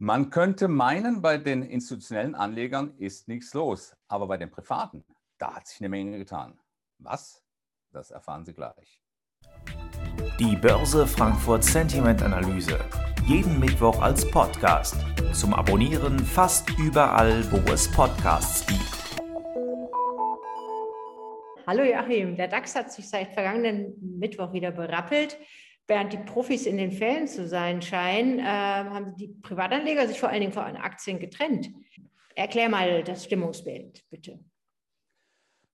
Man könnte meinen, bei den institutionellen Anlegern ist nichts los, aber bei den privaten, da hat sich eine Menge getan. Was? Das erfahren Sie gleich. Die Börse Frankfurt Sentiment Analyse. Jeden Mittwoch als Podcast. Zum Abonnieren fast überall, wo es Podcasts gibt. Hallo Joachim, der DAX hat sich seit vergangenen Mittwoch wieder berappelt während die Profis in den Fällen zu sein scheinen, äh, haben die Privatanleger sich vor allen Dingen von Aktien getrennt. Erklär mal das Stimmungsbild, bitte.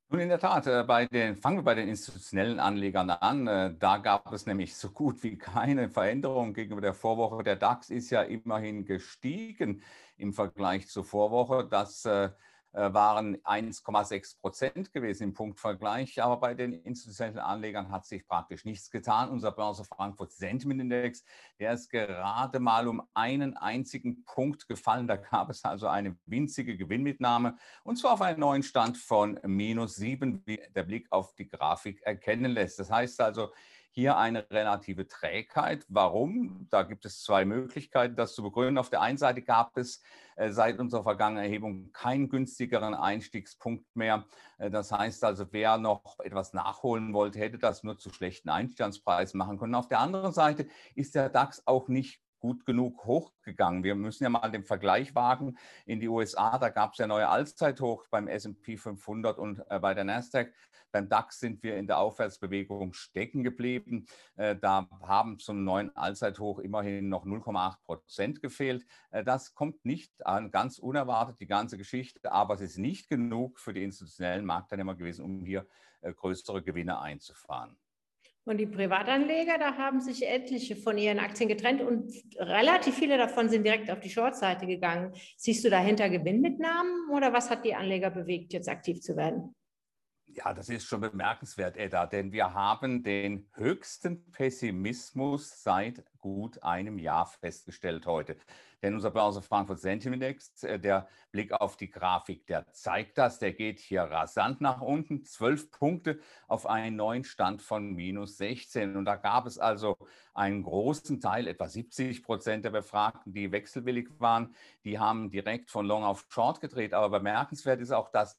Nun, in der Tat, äh, bei den, fangen wir bei den institutionellen Anlegern an. Äh, da gab es nämlich so gut wie keine Veränderung gegenüber der Vorwoche. Der DAX ist ja immerhin gestiegen im Vergleich zur Vorwoche. Das äh, waren 1,6 Prozent gewesen im Punktvergleich. Aber bei den institutionellen Anlegern hat sich praktisch nichts getan. Unser Börse Frankfurt Sentiment Index, der ist gerade mal um einen einzigen Punkt gefallen. Da gab es also eine winzige Gewinnmitnahme und zwar auf einen neuen Stand von minus 7, wie der Blick auf die Grafik erkennen lässt. Das heißt also, hier eine relative Trägheit. Warum? Da gibt es zwei Möglichkeiten, das zu begründen. Auf der einen Seite gab es äh, seit unserer vergangenen Erhebung keinen günstigeren Einstiegspunkt mehr. Äh, das heißt also, wer noch etwas nachholen wollte, hätte das nur zu schlechten Einstandspreisen machen können. Auf der anderen Seite ist der DAX auch nicht gut genug hochgegangen. Wir müssen ja mal den Vergleich wagen in die USA. Da gab es ja neue Allzeithoch beim S&P 500 und äh, bei der Nasdaq. Beim DAX sind wir in der Aufwärtsbewegung stecken geblieben. Äh, da haben zum neuen Allzeithoch immerhin noch 0,8 Prozent gefehlt. Äh, das kommt nicht an, ganz unerwartet, die ganze Geschichte, aber es ist nicht genug für die institutionellen Marktteilnehmer gewesen, um hier äh, größere Gewinne einzufahren. Und die Privatanleger, da haben sich etliche von ihren Aktien getrennt und relativ viele davon sind direkt auf die Short-Seite gegangen. Siehst du dahinter Gewinnmitnahmen oder was hat die Anleger bewegt, jetzt aktiv zu werden? Ja, das ist schon bemerkenswert, Edda, denn wir haben den höchsten Pessimismus seit gut einem Jahr festgestellt heute. Denn unser Börse Frankfurt Sentiment Index, äh, der Blick auf die Grafik, der zeigt das, der geht hier rasant nach unten, zwölf Punkte auf einen neuen Stand von minus 16. Und da gab es also einen großen Teil, etwa 70 Prozent der Befragten, die wechselwillig waren, die haben direkt von Long auf Short gedreht. Aber bemerkenswert ist auch, dass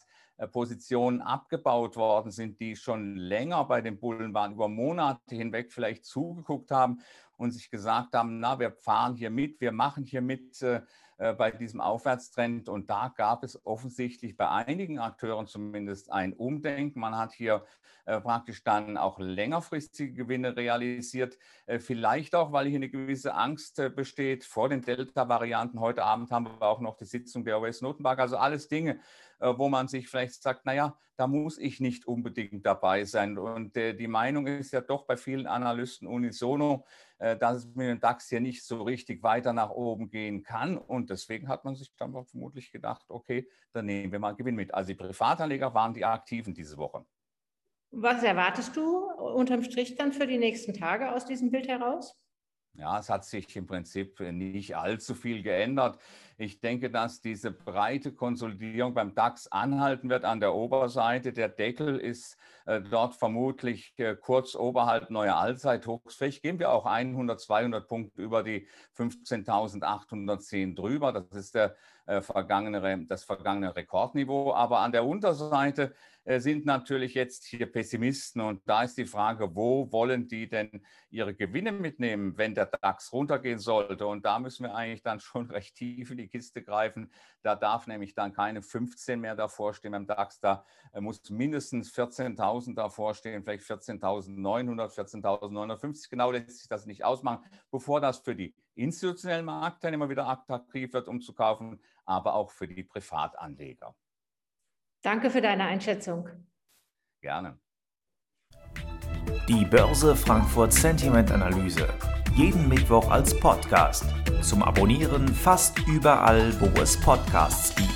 Positionen abgebaut worden sind, die schon länger bei den Bullen waren, über Monate hinweg vielleicht zugeguckt haben und sich gesagt haben, na, wir fahren hier mit, wir machen hier mit äh, äh, bei diesem Aufwärtstrend. Und da gab es offensichtlich bei einigen Akteuren zumindest ein Umdenken. Man hat hier äh, praktisch dann auch längerfristige Gewinne realisiert. Vielleicht auch, weil hier eine gewisse Angst besteht vor den Delta-Varianten. Heute Abend haben wir auch noch die Sitzung der US-Notenbank. Also alles Dinge, wo man sich vielleicht sagt, naja, da muss ich nicht unbedingt dabei sein. Und die Meinung ist ja doch bei vielen Analysten unisono, dass es mit dem DAX hier nicht so richtig weiter nach oben gehen kann. Und deswegen hat man sich dann vermutlich gedacht, okay, dann nehmen wir mal Gewinn mit. Also die Privatanleger waren die Aktiven diese Woche. Was erwartest du unterm Strich dann für die nächsten Tage aus diesem Bild heraus? Ja, es hat sich im Prinzip nicht allzu viel geändert. Ich denke, dass diese breite Konsolidierung beim DAX anhalten wird an der Oberseite. Der Deckel ist äh, dort vermutlich äh, kurz oberhalb neuer Allzeithochs. Vielleicht gehen wir auch 100, 200 Punkte über die 15.810 drüber. Das ist der, äh, vergangene, das vergangene Rekordniveau. Aber an der Unterseite sind natürlich jetzt hier Pessimisten. Und da ist die Frage, wo wollen die denn ihre Gewinne mitnehmen, wenn der DAX runtergehen sollte? Und da müssen wir eigentlich dann schon recht tief in die Kiste greifen. Da darf nämlich dann keine 15 mehr davor stehen beim DAX. Da äh, muss mindestens 14.000 davor stehen, vielleicht 14.900, 14.950. Genau lässt sich das nicht ausmachen, bevor das für die institutionellen Marktteilnehmer wieder attraktiv wird, um zu kaufen, aber auch für die Privatanleger. Danke für deine Einschätzung. Gerne. Die Börse Frankfurt Sentiment Analyse. Jeden Mittwoch als Podcast. Zum Abonnieren fast überall, wo es Podcasts gibt.